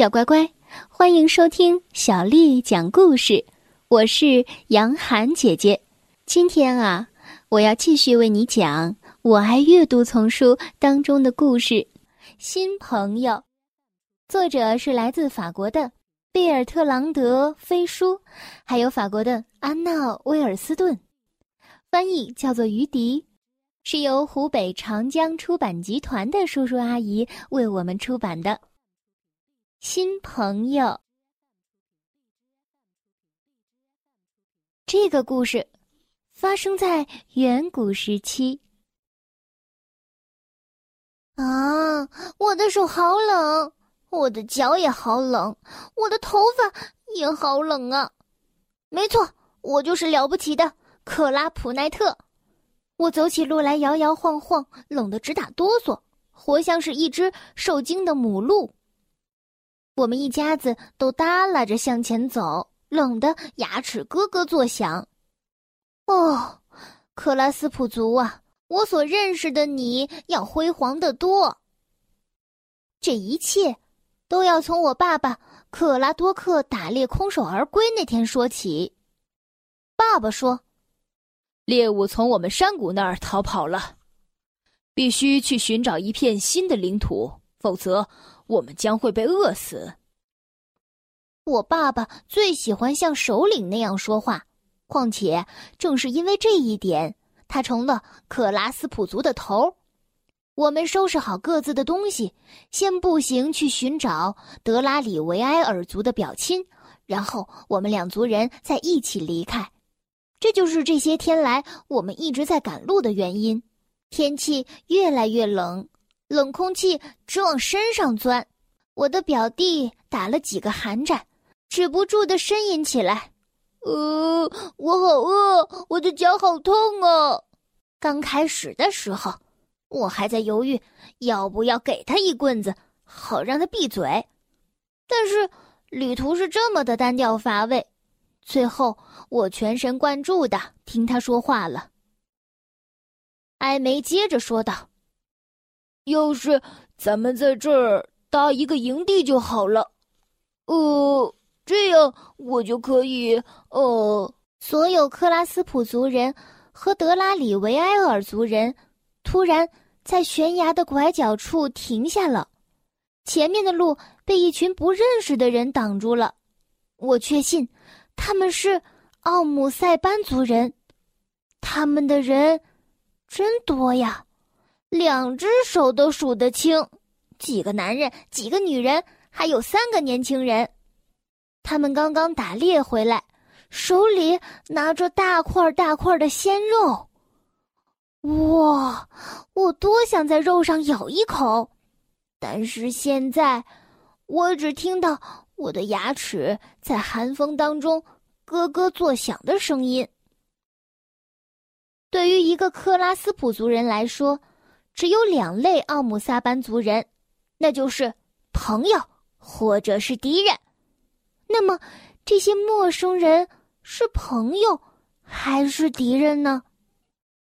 小乖乖，欢迎收听小丽讲故事。我是杨涵姐姐。今天啊，我要继续为你讲《我爱阅读》丛书当中的故事《新朋友》。作者是来自法国的贝尔特朗德·菲舒，还有法国的安娜·威尔斯顿。翻译叫做于迪，是由湖北长江出版集团的叔叔阿姨为我们出版的。新朋友，这个故事发生在远古时期。啊，我的手好冷，我的脚也好冷，我的头发也好冷啊！没错，我就是了不起的克拉普奈特。我走起路来摇摇晃晃，冷得直打哆嗦，活像是一只受惊的母鹿。我们一家子都耷拉着向前走，冷得牙齿咯咯作响。哦，克拉斯普族啊，我所认识的你要辉煌得多。这一切都要从我爸爸克拉多克打猎空手而归那天说起。爸爸说，猎物从我们山谷那儿逃跑了，必须去寻找一片新的领土，否则。我们将会被饿死。我爸爸最喜欢像首领那样说话，况且正是因为这一点，他成了克拉斯普族的头。我们收拾好各自的东西，先步行去寻找德拉里维埃尔族的表亲，然后我们两族人再一起离开。这就是这些天来我们一直在赶路的原因。天气越来越冷。冷空气直往身上钻，我的表弟打了几个寒战，止不住的呻吟起来。呃，我好饿，我的脚好痛啊！刚开始的时候，我还在犹豫要不要给他一棍子，好让他闭嘴。但是旅途是这么的单调乏味，最后我全神贯注的听他说话了。艾梅接着说道。要是咱们在这儿搭一个营地就好了，呃，这样我就可以，呃，所有克拉斯普族人和德拉里维埃尔族人突然在悬崖的拐角处停下了，前面的路被一群不认识的人挡住了。我确信他们是奥姆塞班族人，他们的人真多呀。两只手都数得清，几个男人，几个女人，还有三个年轻人。他们刚刚打猎回来，手里拿着大块大块的鲜肉。哇，我多想在肉上咬一口，但是现在，我只听到我的牙齿在寒风当中咯咯作响的声音。对于一个克拉斯普族人来说，只有两类奥姆萨班族人，那就是朋友或者是敌人。那么，这些陌生人是朋友还是敌人呢？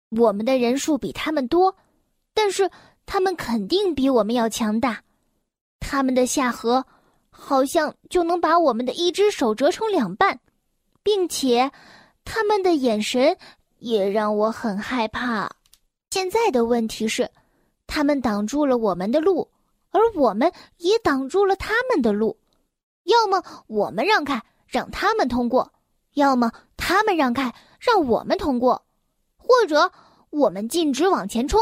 我们的人数比他们多，但是他们肯定比我们要强大。他们的下颌好像就能把我们的一只手折成两半，并且他们的眼神也让我很害怕。现在的问题是，他们挡住了我们的路，而我们也挡住了他们的路。要么我们让开，让他们通过；要么他们让开，让我们通过；或者我们径直往前冲。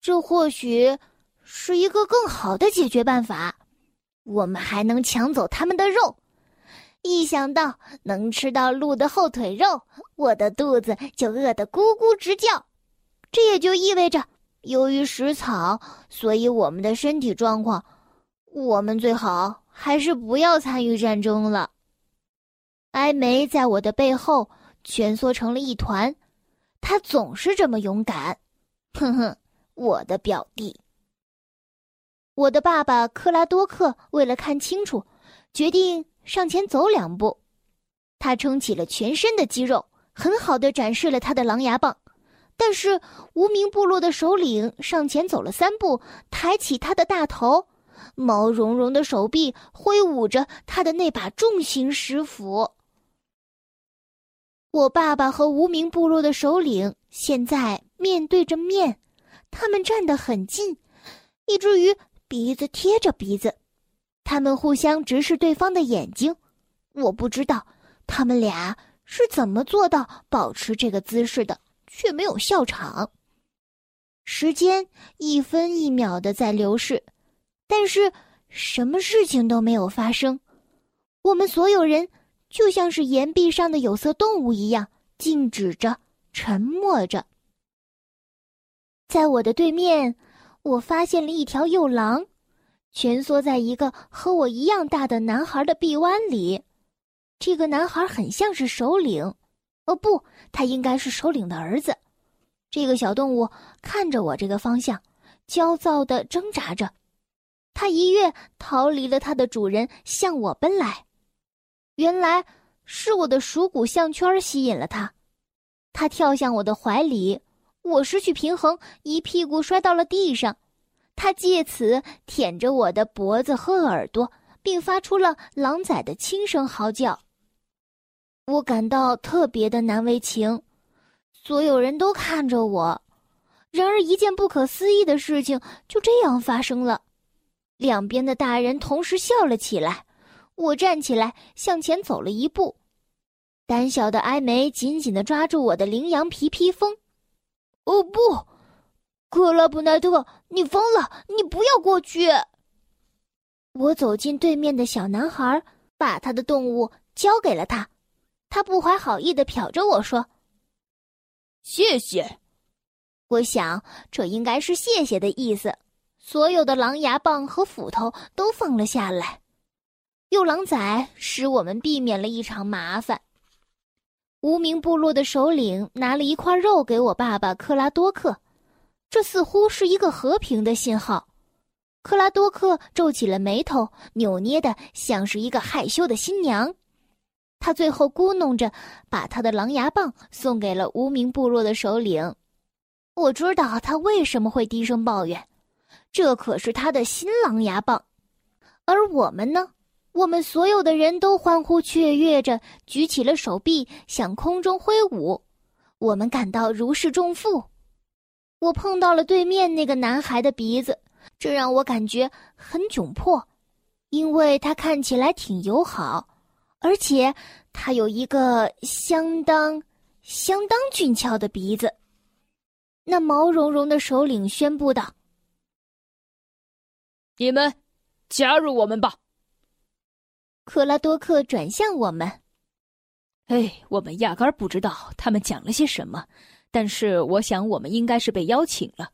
这或许是一个更好的解决办法。我们还能抢走他们的肉。一想到能吃到鹿的后腿肉，我的肚子就饿得咕咕直叫。这也就意味着，由于食草，所以我们的身体状况，我们最好还是不要参与战争了。艾梅在我的背后蜷缩成了一团，他总是这么勇敢。哼哼，我的表弟。我的爸爸克拉多克为了看清楚，决定上前走两步，他撑起了全身的肌肉，很好的展示了他的狼牙棒。但是无名部落的首领上前走了三步，抬起他的大头，毛茸茸的手臂挥舞着他的那把重型石斧。我爸爸和无名部落的首领现在面对着面，他们站得很近，以至于鼻子贴着鼻子。他们互相直视对方的眼睛。我不知道他们俩是怎么做到保持这个姿势的，却没有笑场。时间一分一秒的在流逝，但是什么事情都没有发生。我们所有人。就像是岩壁上的有色动物一样，静止着，沉默着。在我的对面，我发现了一条幼狼，蜷缩在一个和我一样大的男孩的臂弯里。这个男孩很像是首领，哦不，他应该是首领的儿子。这个小动物看着我这个方向，焦躁的挣扎着。它一跃逃离了它的主人，向我奔来。原来是我的鼠骨项圈吸引了他，他跳向我的怀里，我失去平衡，一屁股摔到了地上。他借此舔着我的脖子和耳朵，并发出了狼崽的轻声嚎叫。我感到特别的难为情，所有人都看着我。然而，一件不可思议的事情就这样发生了，两边的大人同时笑了起来。我站起来，向前走了一步，胆小的埃梅紧紧的抓住我的羚羊皮披风。哦不，克拉普奈特，你疯了！你不要过去！我走进对面的小男孩，把他的动物交给了他。他不怀好意的瞟着我说：“谢谢。”我想这应该是谢谢的意思。所有的狼牙棒和斧头都放了下来。幼狼崽使我们避免了一场麻烦。无名部落的首领拿了一块肉给我爸爸克拉多克，这似乎是一个和平的信号。克拉多克皱起了眉头，扭捏的像是一个害羞的新娘。他最后咕哝着，把他的狼牙棒送给了无名部落的首领。我知道他为什么会低声抱怨，这可是他的新狼牙棒。而我们呢？我们所有的人都欢呼雀跃着，举起了手臂，向空中挥舞。我们感到如释重负。我碰到了对面那个男孩的鼻子，这让我感觉很窘迫，因为他看起来挺友好，而且他有一个相当、相当俊俏的鼻子。那毛茸茸的首领宣布道：“你们加入我们吧。”克拉多克转向我们。哎，我们压根儿不知道他们讲了些什么，但是我想我们应该是被邀请了。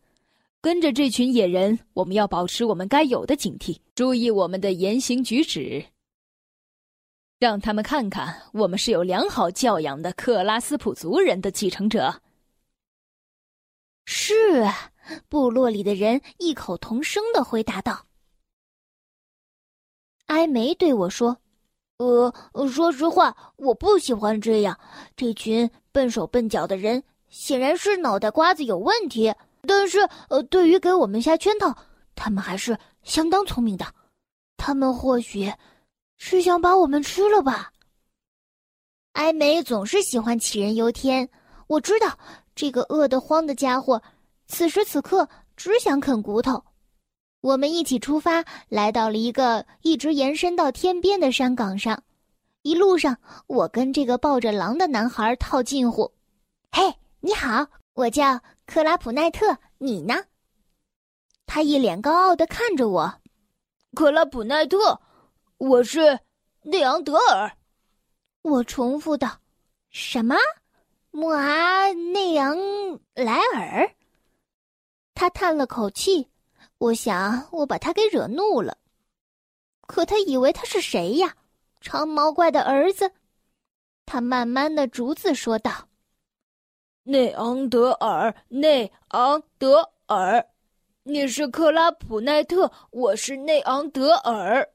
跟着这群野人，我们要保持我们该有的警惕，注意我们的言行举止，让他们看看我们是有良好教养的克拉斯普族人的继承者。是啊，部落里的人异口同声的回答道。埃梅对我说。呃，说实话，我不喜欢这样。这群笨手笨脚的人显然是脑袋瓜子有问题。但是，呃，对于给我们下圈套，他们还是相当聪明的。他们或许是想把我们吃了吧？艾美总是喜欢杞人忧天。我知道这个饿得慌的家伙，此时此刻只想啃骨头。我们一起出发，来到了一个一直延伸到天边的山岗上。一路上，我跟这个抱着狼的男孩套近乎。“嘿，你好，我叫克拉普奈特，你呢？”他一脸高傲的看着我。“克拉普奈特，我是内昂德尔。”我重复道。“什么？莫阿内昂莱尔？”他叹了口气。我想，我把他给惹怒了，可他以为他是谁呀？长毛怪的儿子。他慢慢的逐字说道：“内昂德尔，内昂德尔，你是克拉普奈特，我是内昂德尔。”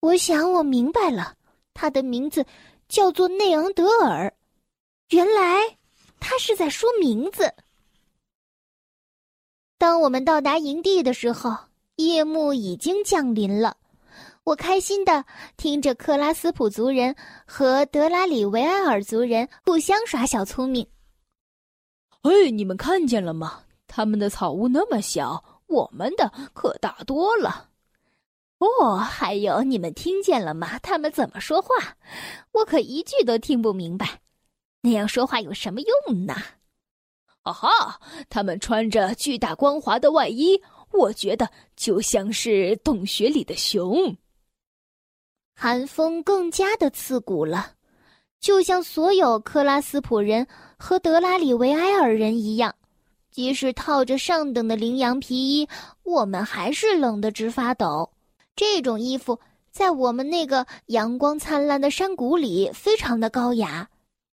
我想我明白了，他的名字叫做内昂德尔，原来他是在说名字。当我们到达营地的时候，夜幕已经降临了。我开心的听着克拉斯普族人和德拉里维埃尔族人互相耍小聪明。哎，你们看见了吗？他们的草屋那么小，我们的可大多了。哦，还有，你们听见了吗？他们怎么说话？我可一句都听不明白。那样说话有什么用呢？啊哈！他们穿着巨大光滑的外衣，我觉得就像是洞穴里的熊。寒风更加的刺骨了，就像所有克拉斯普人和德拉里维埃尔人一样。即使套着上等的羚羊皮衣，我们还是冷得直发抖。这种衣服在我们那个阳光灿烂的山谷里非常的高雅，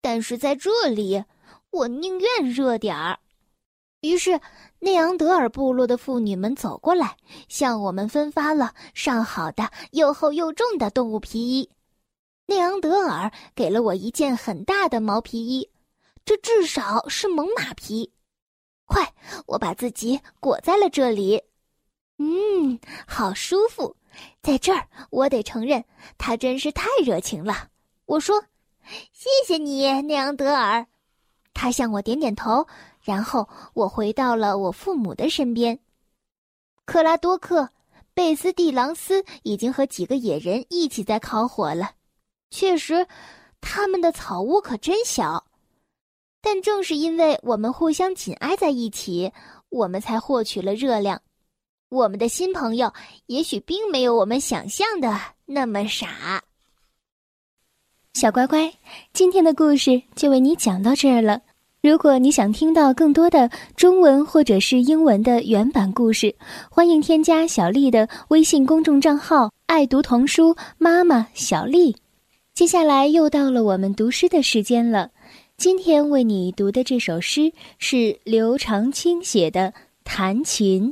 但是在这里，我宁愿热点儿。于是，内昂德尔部落的妇女们走过来，向我们分发了上好的又厚又重的动物皮衣。内昂德尔给了我一件很大的毛皮衣，这至少是猛犸皮。快，我把自己裹在了这里。嗯，好舒服。在这儿，我得承认，他真是太热情了。我说：“谢谢你，内昂德尔。”他向我点点头，然后我回到了我父母的身边。克拉多克、贝斯蒂朗斯已经和几个野人一起在烤火了。确实，他们的草屋可真小。但正是因为我们互相紧挨在一起，我们才获取了热量。我们的新朋友也许并没有我们想象的那么傻。小乖乖，今天的故事就为你讲到这儿了。如果你想听到更多的中文或者是英文的原版故事，欢迎添加小丽的微信公众账号“爱读童书妈妈小丽”。接下来又到了我们读诗的时间了。今天为你读的这首诗是刘长卿写的《弹琴》。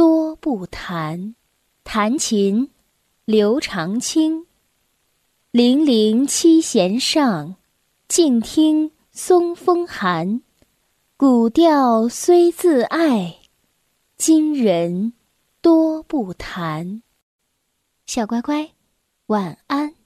多不弹，弹琴，刘长卿。零零七弦上，静听松风寒。古调虽自爱，今人多不弹。小乖乖，晚安。